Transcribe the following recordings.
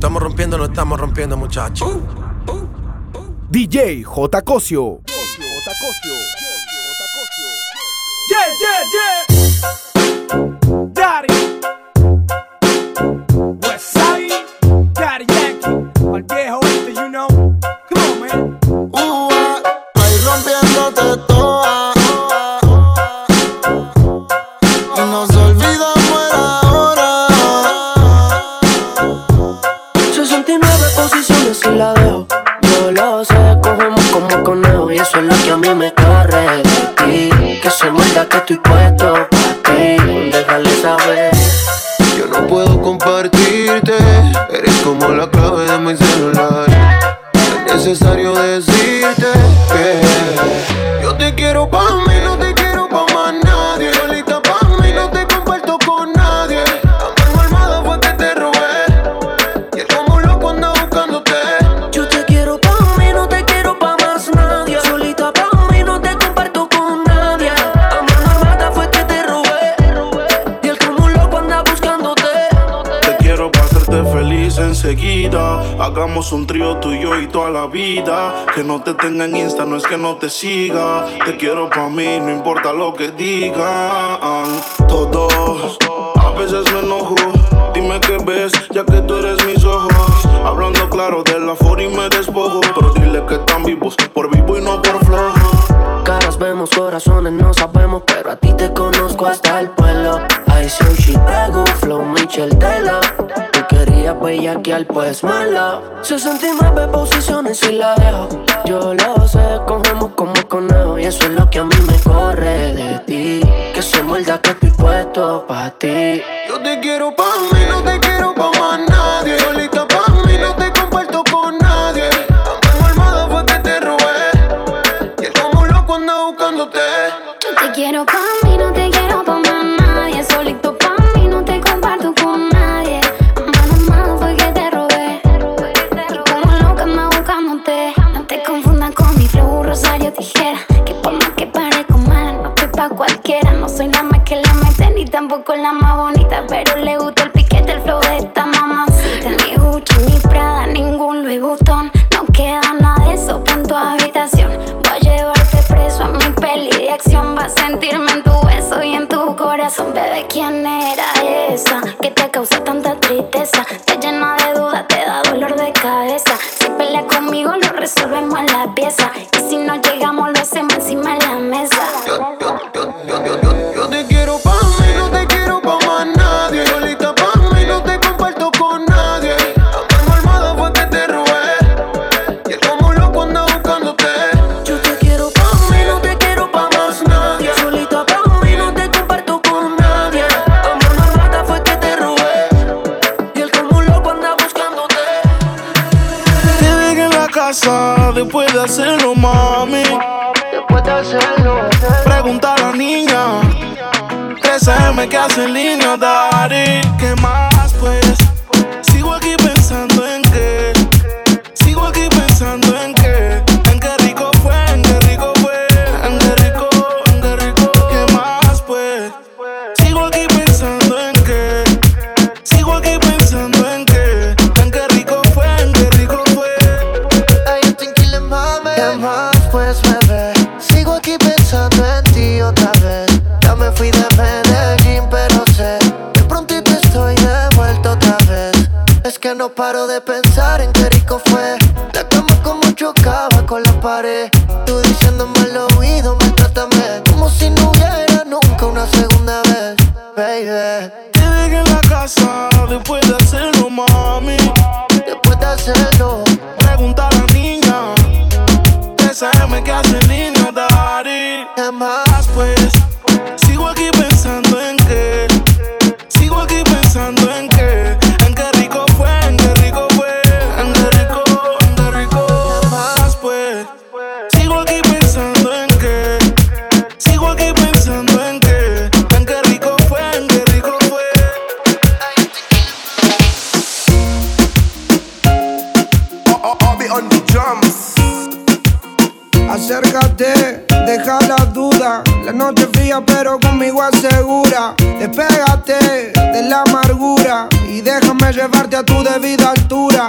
Estamos rompiendo, no estamos rompiendo, muchachos. DJ J. Cosio. J. Cosio. J. Cosio. Yeah, yeah, yeah. no te siga. Te quiero pa' mí, no importa lo que digan. Todos, a veces me enojo. Dime qué ves, ya que tú eres mis ojos. Hablando claro de la for y me despojo. Pero dile que están vivos, por vivo y no por flojo. Caras vemos, corazones no sabemos, pero a ti te conozco hasta el pueblo. I soy Chicago, Flow Michel Tela. Tú querías bellaquear, pues mala. 69 posiciones y la dejo eso es lo que a mí me corre de ti. Que se muerda que estoy puesto pa' ti. Yo te quiero pa' mí, no te quiero pa' más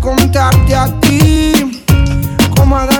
contarte a ti. Como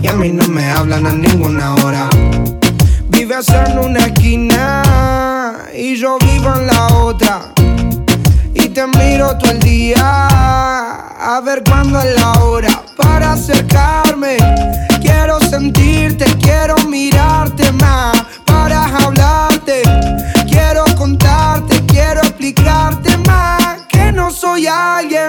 Y a mí no me hablan a ninguna hora. Vives en una esquina y yo vivo en la otra. Y te miro todo el día a ver cuándo es la hora para acercarme. Quiero sentirte, quiero mirarte más para hablarte. Quiero contarte, quiero explicarte más que no soy alguien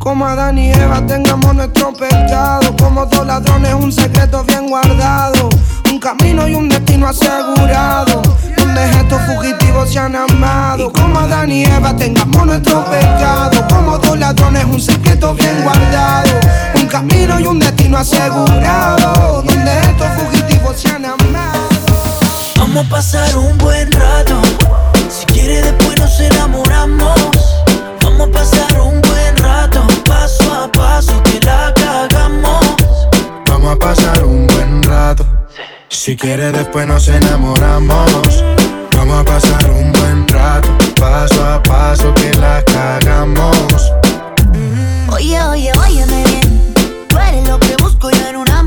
Como Adán y Eva tengamos nuestro pecado. Como dos ladrones, un secreto bien guardado. Un camino y un destino asegurado. Donde estos fugitivos se han amado. Como Adán y Eva tengamos nuestro pecado. Como dos ladrones, un secreto bien guardado. Un camino y un destino asegurado. Donde estos fugitivos se han amado. Vamos a pasar un buen rato. Si quiere después nos enamoramos. Vamos a pasar un buen rato. Si quieres después nos enamoramos. Vamos a pasar un buen rato. Paso a paso que la cagamos. Oye, oye, óyeme bien. Tú eres lo que busco yo en una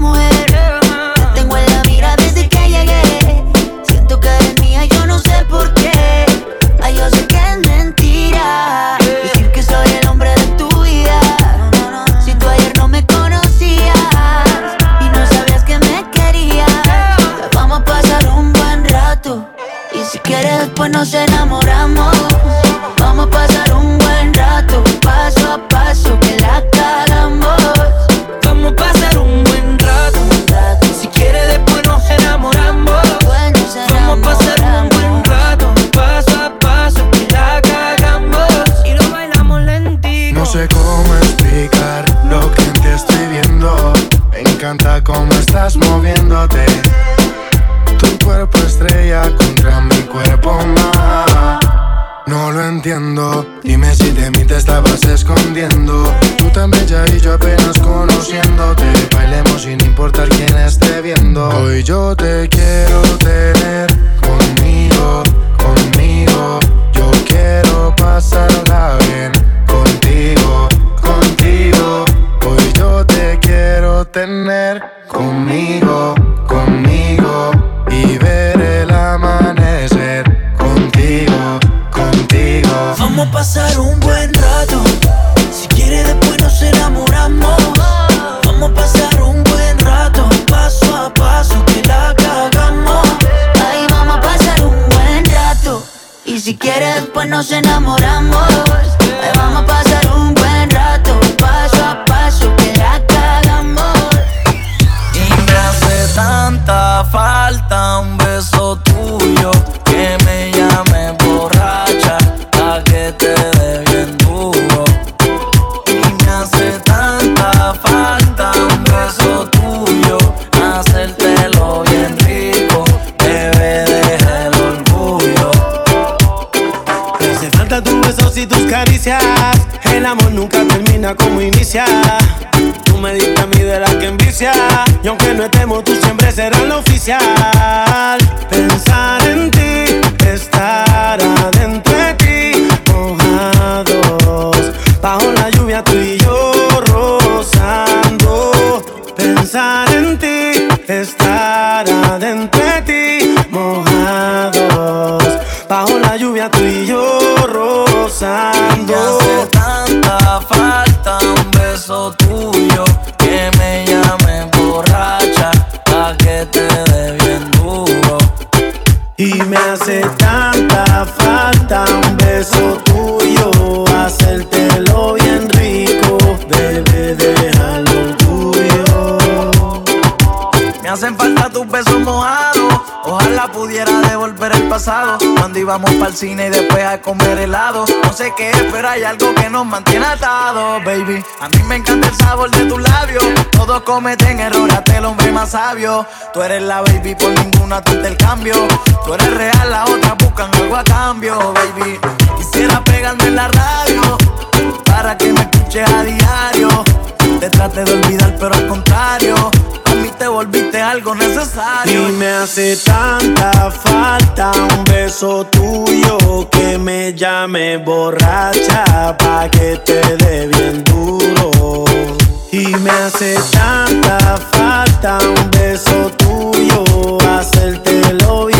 nos enamoramos. Si quieres, después nos enamoramos. Ahí vamos a pasar un buen rato. Paso a paso que la cagamos. Y me hace tanta falta un íbamos para el cine y después a comer helado. No sé qué es, pero hay algo que nos mantiene atados, baby. A mí me encanta el sabor de tus labios. Todos cometen errores, hasta el hombre más sabio. Tú eres la baby, por ninguna tú te el cambio. Tú eres real, las otras buscan algo a cambio, baby. Quisiera pegarme en la radio para que me escuches a diario. Te trate de olvidar, pero al contrario, a mí te volviste algo necesario. Me hace tanta falta un beso tuyo que me llame borracha pa' que te dé bien duro. Y me hace tanta falta un beso tuyo, hacértelo bien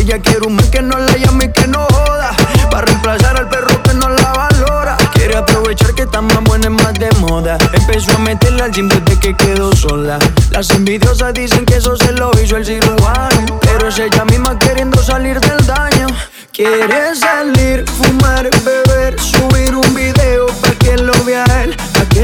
Ella quiere un man que no la llame y que no joda. Para reemplazar al perro que no la valora. Quiere aprovechar que está más buena y más de moda. Empezó a meterla al gym desde que quedó sola. Las envidiosas dicen que eso se lo hizo el cirujano. Pero es ella misma queriendo salir del daño. Quiere salir,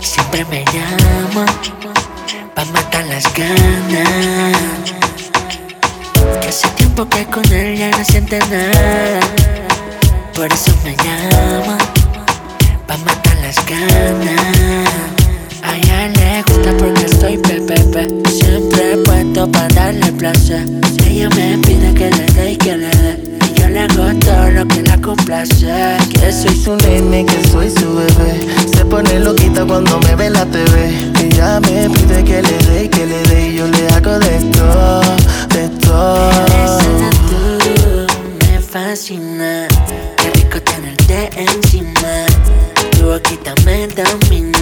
siempre me llama pa' matar las ganas. Que hace tiempo que con él ya no siente nada, por eso me llama pa' matar las ganas. A ella le gusta porque estoy pepepe, siempre puesto pa' darle placer. Ella me pide que le dé y que le dé. Le hago todo lo que la complace. Que soy su nene, que soy su bebé. Se pone loquita cuando me ve en la TV. Ella me pide que le dé y que le dé. Y yo le hago de todo, de todo. Tú, me fascina. Qué rico tenerte encima. Tú aquí loquita me domina.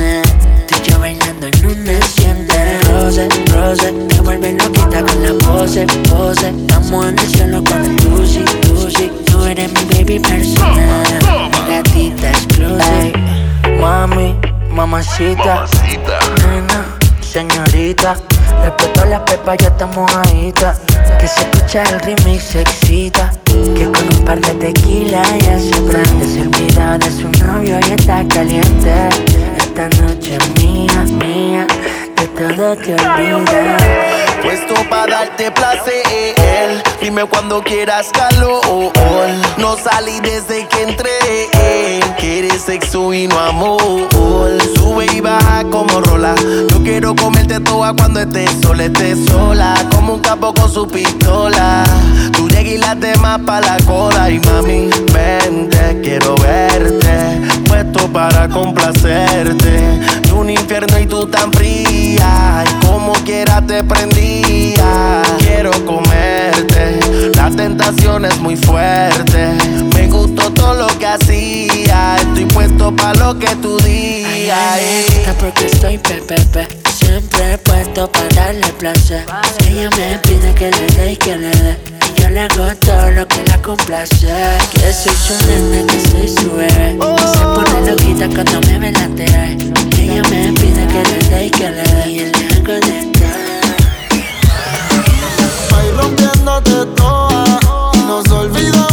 Mamacita. Nena, señorita. Respeto las pepas, ya estamos mojadita. Que se escucha el remix, se excita. Que con un par de tequila ya se prende. Se olvida de su novio y está caliente. Esta noche es mía, mía. De todo te olvida. Puesto para darte placer. Dime cuando quieras calor. No salí desde que entré. Quieres sexo y no amor. Sube y baja como rola. Yo quiero comerte toda cuando estés sola, estés sola. Como un capo con su pistola. Tú llegas y la temas pa' la cola. Y mami, vente, quiero verte. Puesto para complacerte. De un infierno y tú tan fría. Y como quiera te prendía. Quiero comerte. La tentación es muy fuerte. Me gustó todo lo que hacía. Estoy puesto pa' lo que tú digas. Está porque estoy pepepe. Siempre puesto para darle placer. Ella me pide que le dé y que le dé. Yo le hago todo lo que la complace. Que soy su nena, que soy su bebé. Y se pone loquita cuando me ve la TV. Ella me pide que le dé y que le dé. Y le hago de Voy rompiéndote toda y nos olvidamos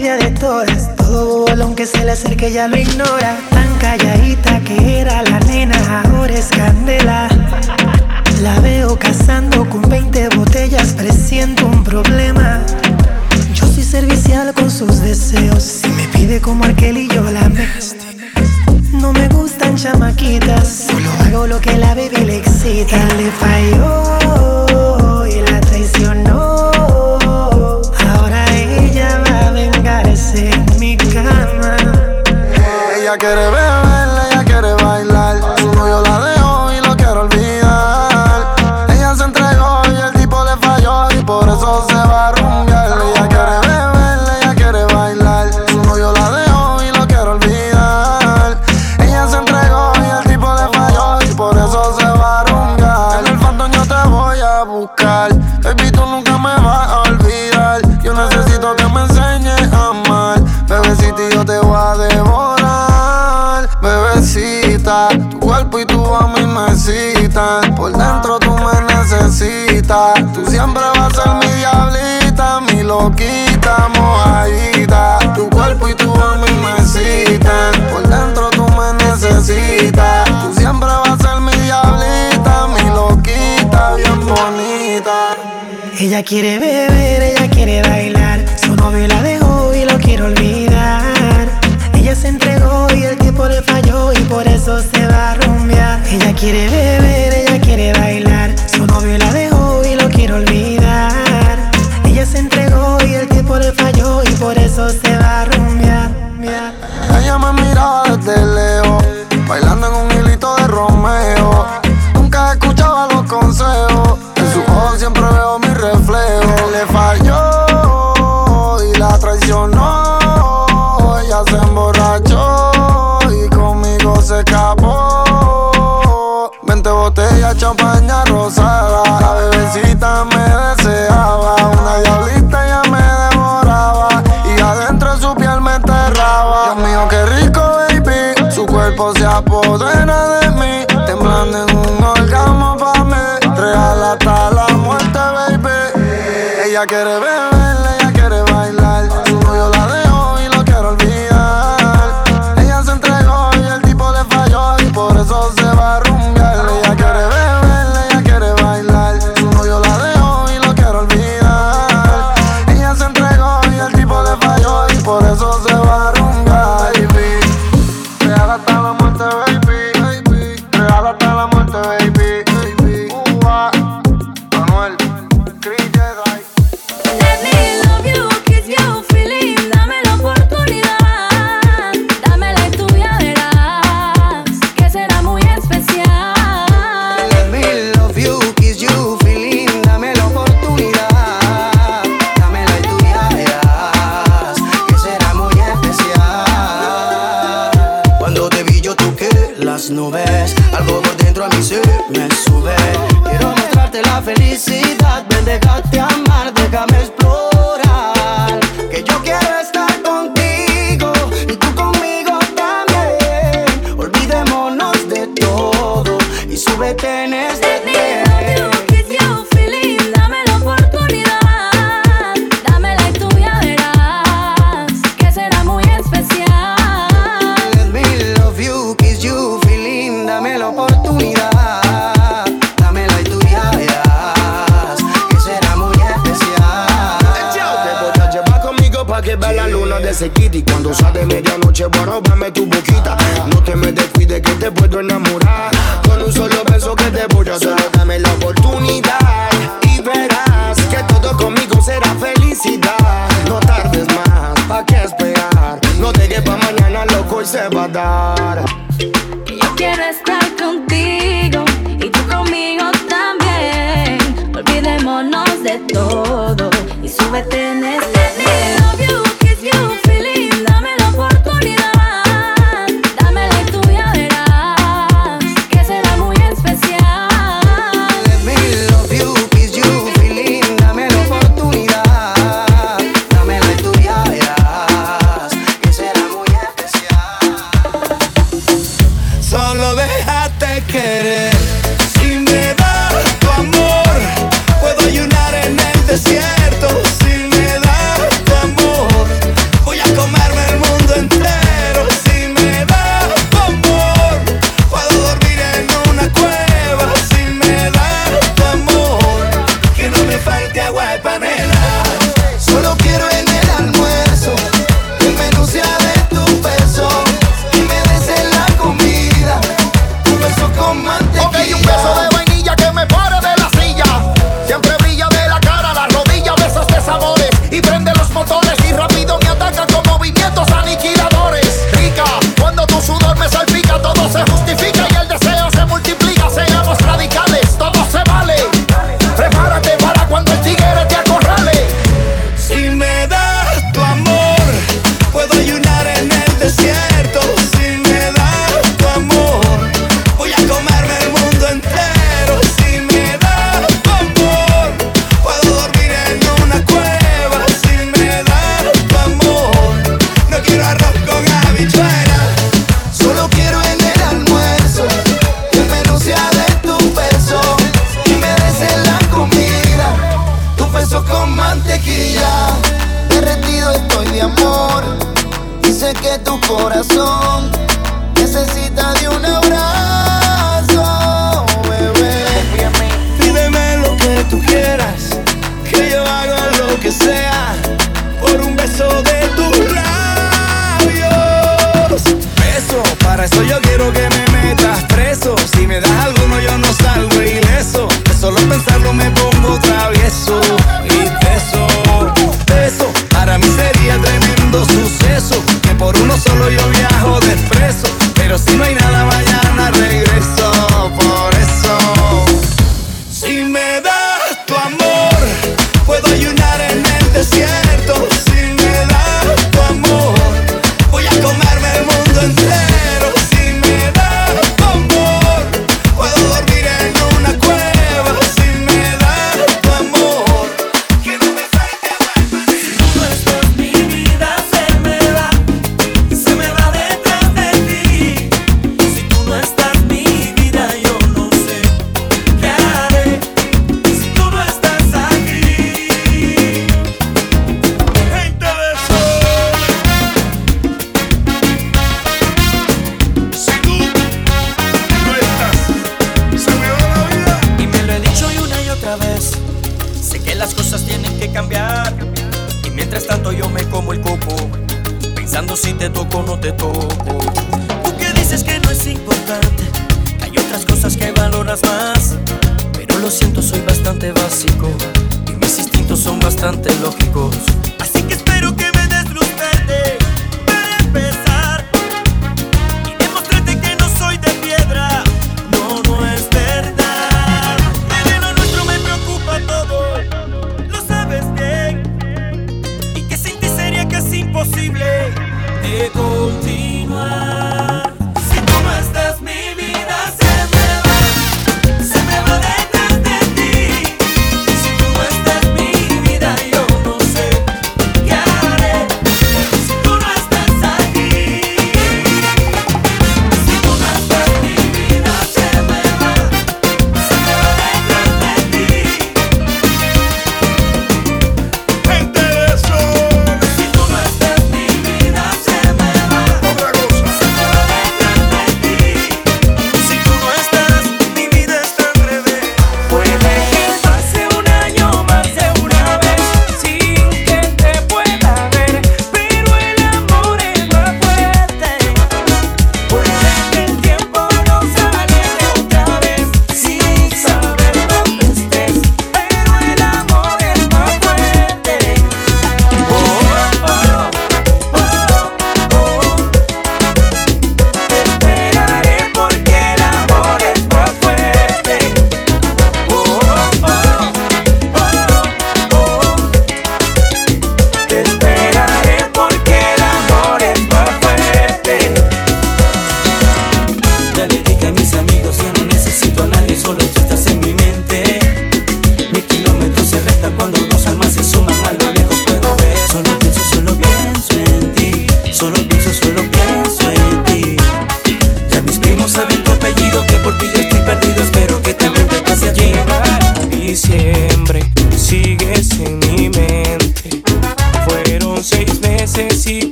envidia de todas. Todo bolón que se le acerque ya lo ignora. Tan calladita que era la nena, ahora es candela. La veo cazando con 20 botellas, presiento un problema. Yo soy servicial con sus deseos. Si me pide como aquel y yo la me. No me gustan chamaquitas, solo hago lo que la baby le excita. Le falló quiere beber, quiere beber, ella quiere bailar. Su novio la dejó y lo quiere olvidar. Ella se entregó y el tiempo le falló y por eso se va a rumbear. Ella quiere beber te toco no te toco. Tú que dices que no es importante, hay otras cosas que valoras más. Pero lo siento, soy bastante básico y mis instintos son bastante lógicos.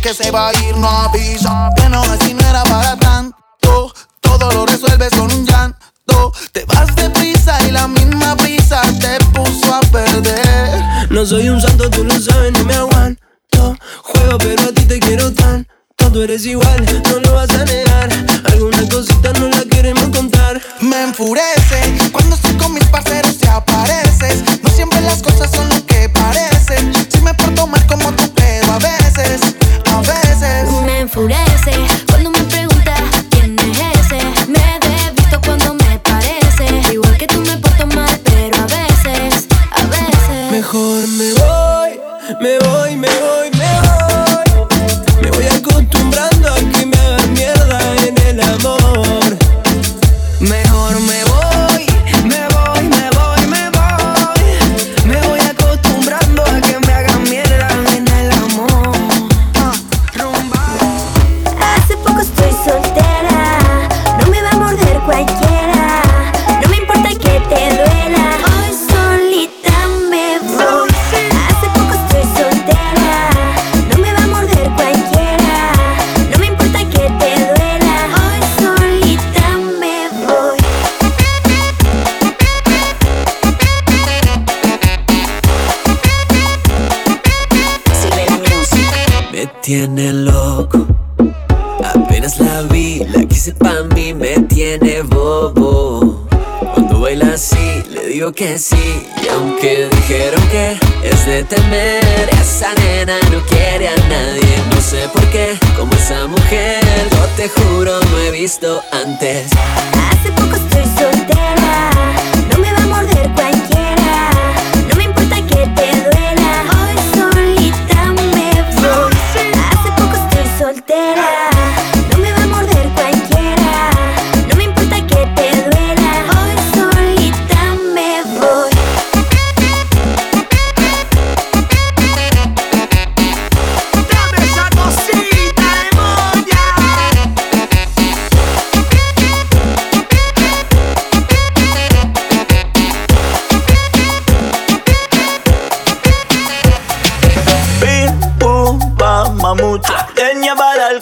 que se va a ir no avisa.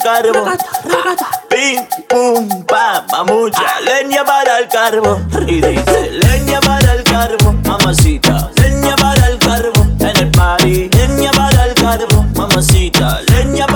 carbo. Pim, pum, pam, mamucha. Leña para el carbo. Y leña para el carbo, mamacita. Leña para el carbo, en el party. Leña para el carbo, mamacita. Leña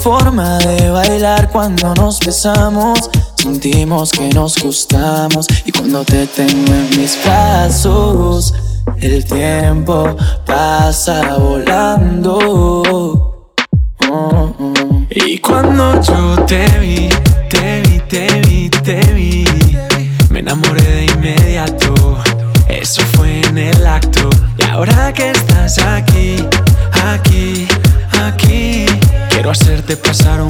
forma de bailar cuando nos besamos. Sentimos que nos gustamos y cuando te tengo en mis brazos, el tiempo pasa volando. Oh, oh. Y cuando yo te vi, te vi, te vi, te vi, me enamoré de inmediato. Eso fue en el acto. Y ahora que estás aquí, te pasaron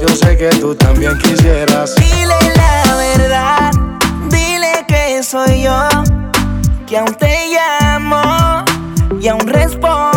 yo sé que tú también quisieras. Dile la verdad, dile que soy yo, que aún te llamo y aún respondo.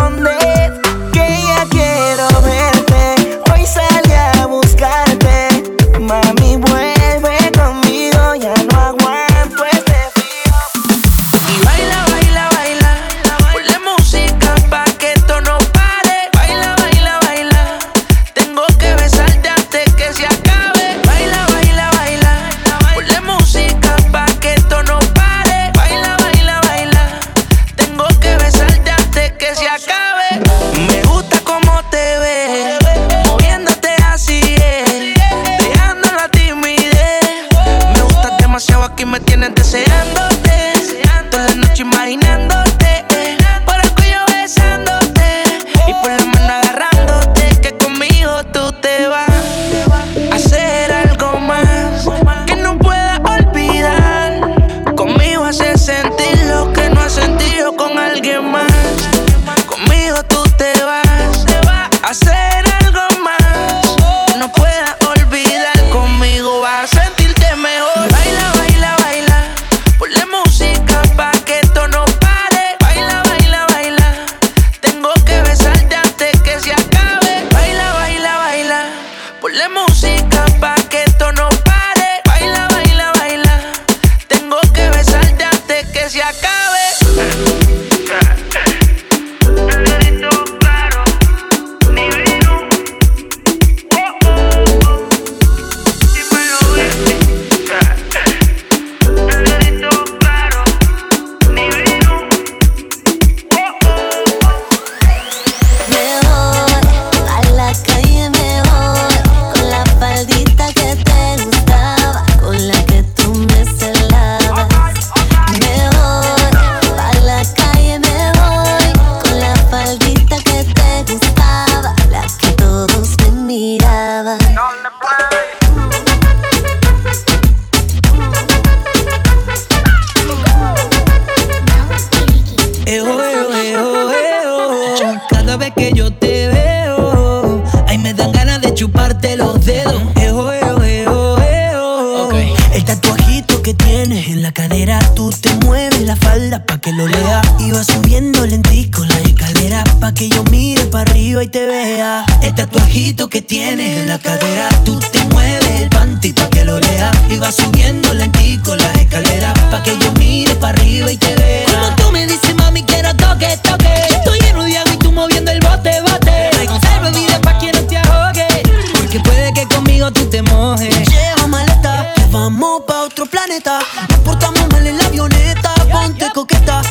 Cada vez que yo te veo, ay, me dan ganas de chuparte los dedos. Okay. El tatuajito que tienes en la cadera, tú te mueves la falda pa' que lo lea. Iba subiendo lentico la escalera pa' que yo mire pa' arriba y te vea. El tatuajito que tienes en la cadera, tú te mueves el panty pa' que lo lea. Iba subiendo lentico la escalera pa' que yo mire pa' arriba y te vea. Como tú me dices mami, quiero toque, toque. Yo estoy en un y tú moviendo el bote, bote. Reserva vida pa' que no te ahogue. Porque puede que conmigo tú te mojes. Lleva maleta, vamos pa' otro planeta. Nos portamos mal en la avioneta, ponte coqueta.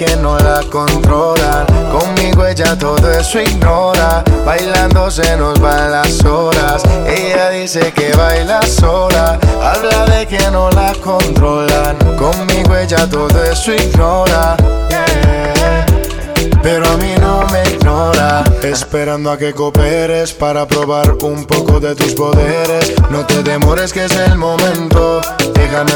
que no la controlan. Conmigo ella todo eso ignora. Bailando se nos van las horas. Ella dice que baila sola. Habla de que no la controlan. Conmigo ella todo eso ignora. Pero a mí no me ignora Esperando a que cooperes Para probar un poco de tus poderes No te demores que es el momento Dejan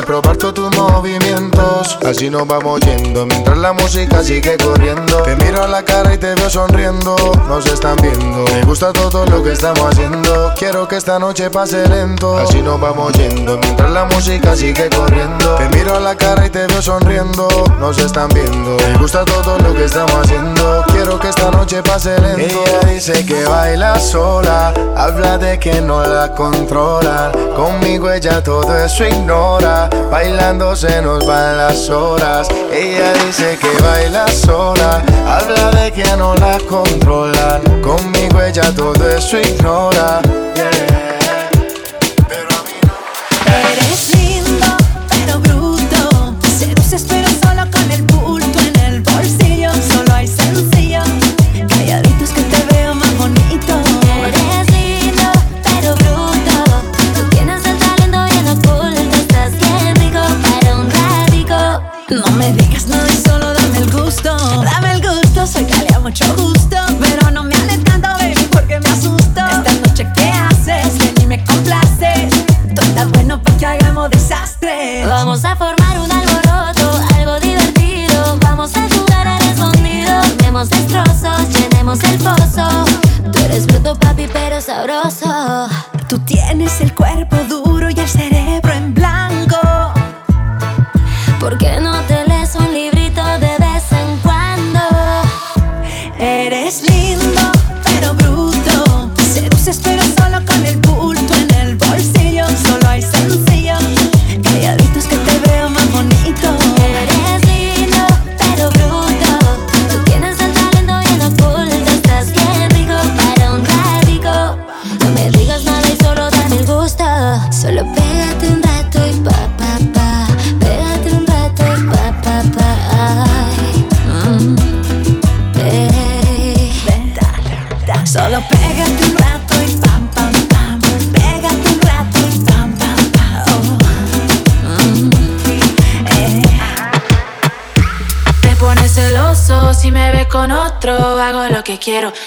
tus movimientos. Así nos vamos yendo mientras la música sigue corriendo. Te miro a la cara y te veo sonriendo. Nos están viendo. Me gusta todo lo que estamos haciendo. Quiero que esta noche pase lento. Así nos vamos yendo mientras la música sigue corriendo. Te miro a la cara y te veo sonriendo. Nos están viendo. Me gusta todo lo que estamos haciendo quiero que esta noche pase lento. Ella dice que baila sola, habla de que no la controla. Conmigo ella todo eso ignora, bailando se nos van las horas. Ella dice que baila sola, habla de que no la controla. Conmigo ella todo eso ignora.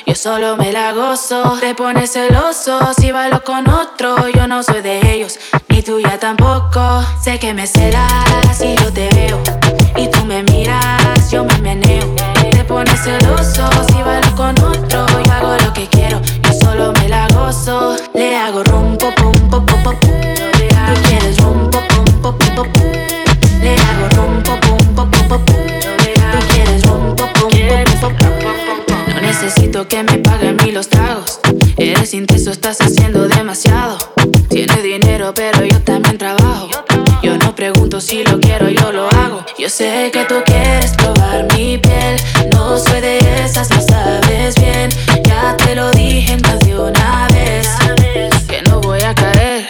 Yo solo me la gozo. Te pones celoso si bailo con otro, yo no soy de ellos, ni tuya tampoco. Sé que me serás si lo quiero, yo lo hago. Yo sé que tú quieres probar mi piel. No soy de esas, no sabes bien. Ya te lo dije más de una vez. Que no voy a caer.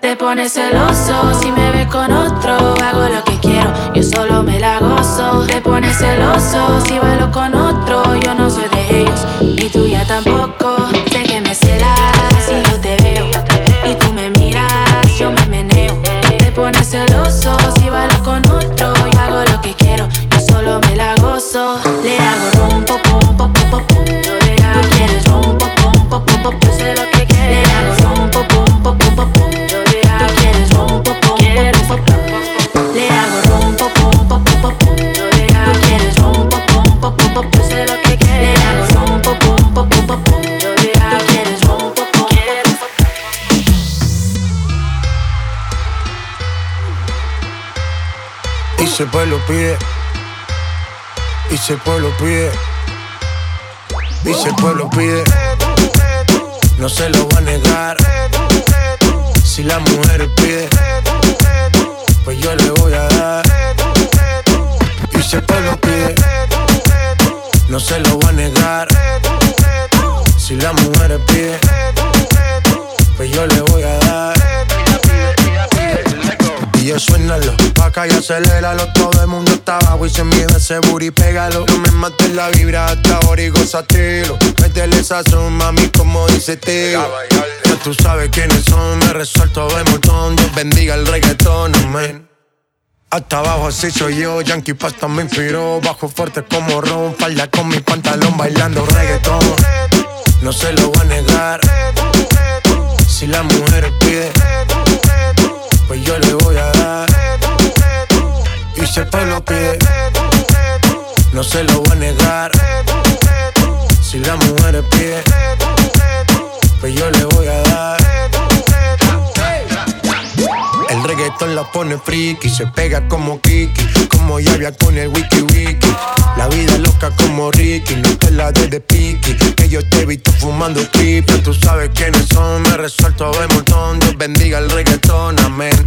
Te pones celoso si me ves con otro. Hago lo que quiero, yo solo me la gozo. Te pones celoso si bailo con otro. Yo no soy de ellos, ni tuya tampoco. Y si el pueblo pide, y si el pueblo pide, si el pueblo pide, no se lo va a negar. Si la mujer pide, pues yo le voy a dar. Si el pueblo pide, no se lo voy a negar. Si la mujer pide, pues yo le voy a dar. Suénalo, acá y aceléralo. Todo el mundo está abajo y se mide ese booty, pégalo. No me mates la vibra hasta ahora y gozatelo. Métele sazón, mami, como dice tío. Ya tú sabes quiénes son, me resuelto de montón. Dios bendiga el reggaetón, amén. Hasta abajo así soy yo, Yankee Pasta me inspiró Bajo fuerte como Ron, falda con mi pantalón bailando reggaetón No se lo voy a negar Si la mujer pide Pues yo le voy a dar Y si el pueblo pide. No se lo voy a negar. Si la mujer pide Pues yo le voy a dar. El reggaetón la pone friki, se pega como Kiki, como llave con el wiki wiki. La vida loca como Ricky, no te la de de Piki, que yo te he visto fumando triple, tú sabes quiénes son, me resuelto de montón, Dios bendiga el reggaetón, amén.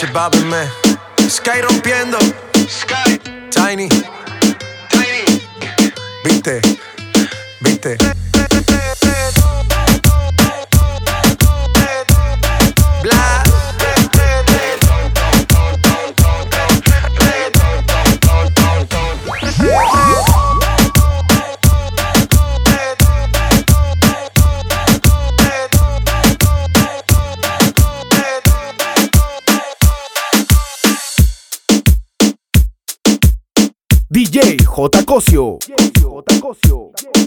Chibabime. Sky rompiendo. Sky. Tiny. Tiny. Viste. Viste. Bla. DJ J. Cosio. J. Cosio.